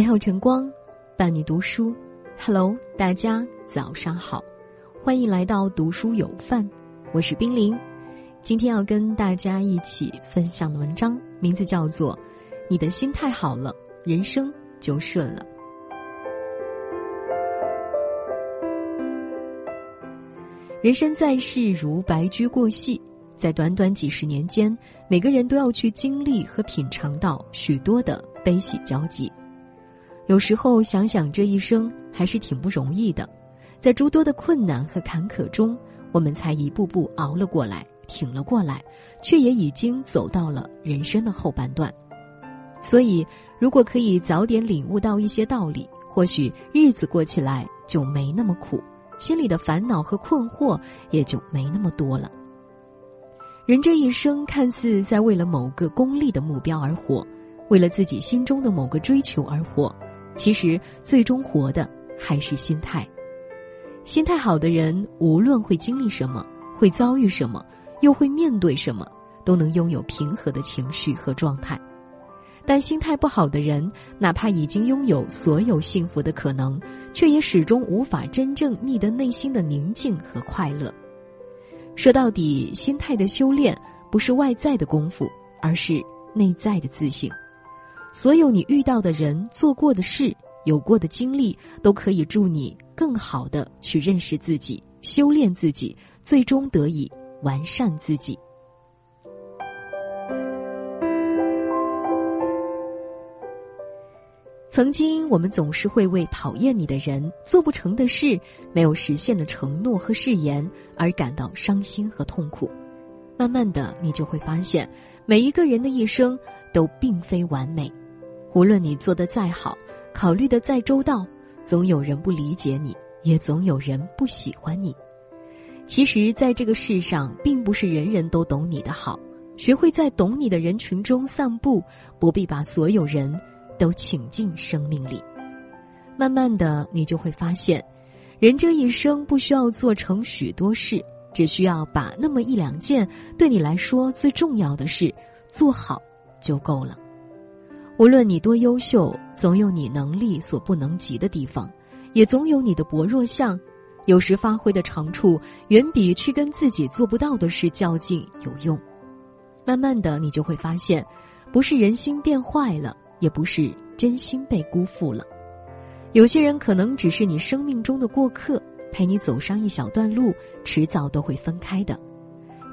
美好晨光，伴你读书。Hello，大家早上好，欢迎来到读书有范，我是冰凌。今天要跟大家一起分享的文章，名字叫做《你的心态好了，人生就顺了》。人生在世如白驹过隙，在短短几十年间，每个人都要去经历和品尝到许多的悲喜交集。有时候想想这一生还是挺不容易的，在诸多的困难和坎坷中，我们才一步步熬了过来，挺了过来，却也已经走到了人生的后半段。所以，如果可以早点领悟到一些道理，或许日子过起来就没那么苦。心里的烦恼和困惑也就没那么多了。人这一生看似在为了某个功利的目标而活，为了自己心中的某个追求而活，其实最终活的还是心态。心态好的人，无论会经历什么，会遭遇什么，又会面对什么，都能拥有平和的情绪和状态。但心态不好的人，哪怕已经拥有所有幸福的可能，却也始终无法真正觅得内心的宁静和快乐。说到底，心态的修炼不是外在的功夫，而是内在的自信。所有你遇到的人、做过的事、有过的经历，都可以助你更好的去认识自己、修炼自己，最终得以完善自己。曾经，我们总是会为讨厌你的人、做不成的事、没有实现的承诺和誓言而感到伤心和痛苦。慢慢的，你就会发现，每一个人的一生都并非完美。无论你做的再好，考虑的再周到，总有人不理解你，也总有人不喜欢你。其实，在这个世上，并不是人人都懂你的好。学会在懂你的人群中散步，不必把所有人。都请进生命里，慢慢的，你就会发现，人这一生不需要做成许多事，只需要把那么一两件对你来说最重要的事做好就够了。无论你多优秀，总有你能力所不能及的地方，也总有你的薄弱项。有时发挥的长处，远比去跟自己做不到的事较劲有用。慢慢的，你就会发现，不是人心变坏了。也不是真心被辜负了，有些人可能只是你生命中的过客，陪你走上一小段路，迟早都会分开的；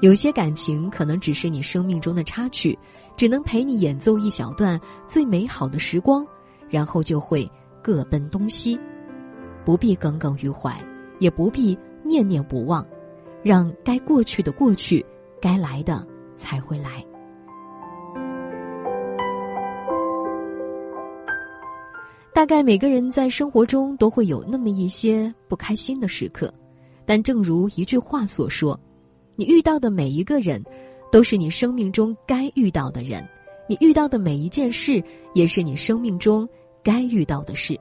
有些感情可能只是你生命中的插曲，只能陪你演奏一小段最美好的时光，然后就会各奔东西。不必耿耿于怀，也不必念念不忘，让该过去的过去，该来的才会来。大概每个人在生活中都会有那么一些不开心的时刻，但正如一句话所说：“你遇到的每一个人，都是你生命中该遇到的人；你遇到的每一件事，也是你生命中该遇到的事。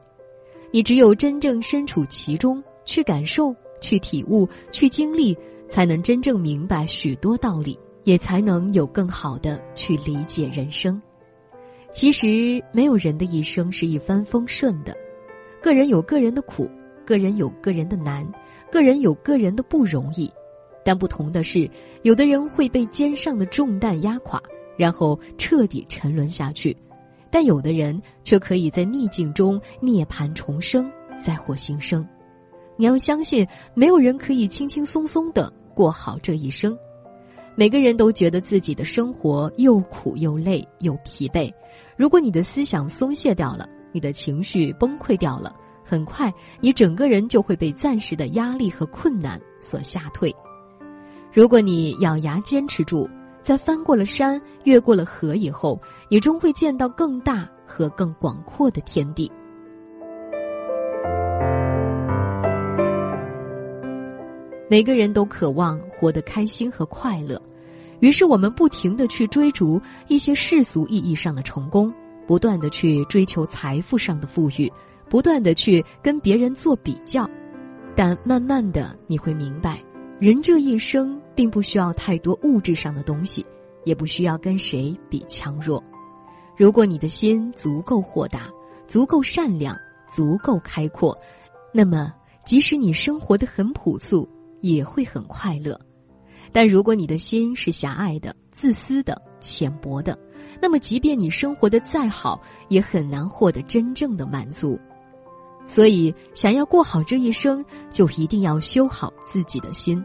你只有真正身处其中，去感受、去体悟、去经历，才能真正明白许多道理，也才能有更好的去理解人生。”其实没有人的一生是一帆风顺的，个人有个人的苦，个人有个人的难，个人有个人的不容易。但不同的是，有的人会被肩上的重担压垮，然后彻底沉沦下去；但有的人却可以在逆境中涅槃重生，再获新生。你要相信，没有人可以轻轻松松的过好这一生。每个人都觉得自己的生活又苦又累又疲惫。如果你的思想松懈掉了，你的情绪崩溃掉了，很快你整个人就会被暂时的压力和困难所吓退。如果你咬牙坚持住，在翻过了山、越过了河以后，你终会见到更大和更广阔的天地。每个人都渴望活得开心和快乐。于是，我们不停的去追逐一些世俗意义上的成功，不断的去追求财富上的富裕，不断的去跟别人做比较。但慢慢的，你会明白，人这一生并不需要太多物质上的东西，也不需要跟谁比强弱。如果你的心足够豁达，足够善良，足够开阔，那么即使你生活的很朴素，也会很快乐。但如果你的心是狭隘的、自私的、浅薄的，那么即便你生活的再好，也很难获得真正的满足。所以，想要过好这一生，就一定要修好自己的心，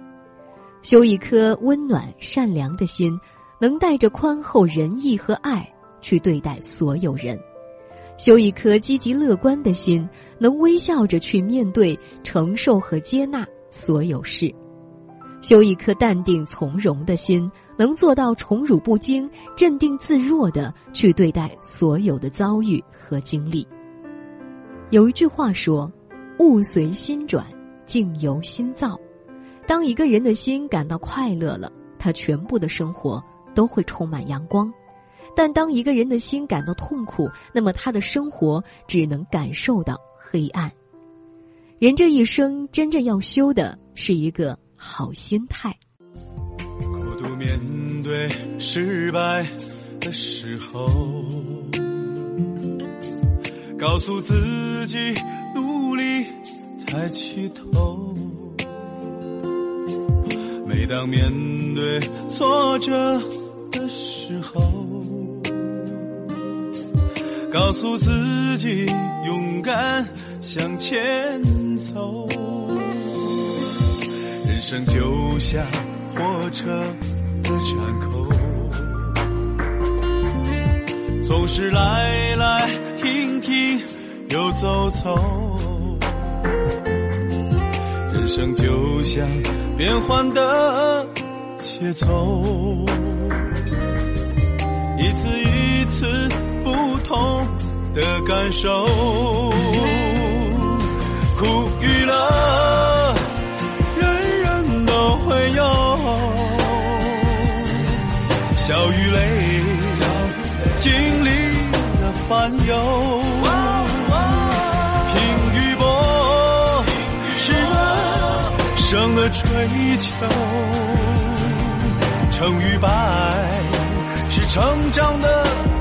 修一颗温暖善良的心，能带着宽厚仁义和爱去对待所有人；修一颗积极乐观的心，能微笑着去面对、承受和接纳所有事；修一颗淡定从容的心，能做到宠辱不惊、镇定自若的去对待所有的遭遇和经历。有一句话说：“物随心转，境由心造。”当一个人的心感到快乐了，他全部的生活都会充满阳光；但当一个人的心感到痛苦，那么他的生活只能感受到黑暗。人这一生真正要修的是一个好心态。孤独面对失败的时候。告诉自己，努力抬起头。每当面对挫折的时候，告诉自己，勇敢向前走。人生就像火车的站口，总是来来。停又走走，人生就像变换的节奏，一次一次不同的感受，苦生的追求；成与败，是成长的。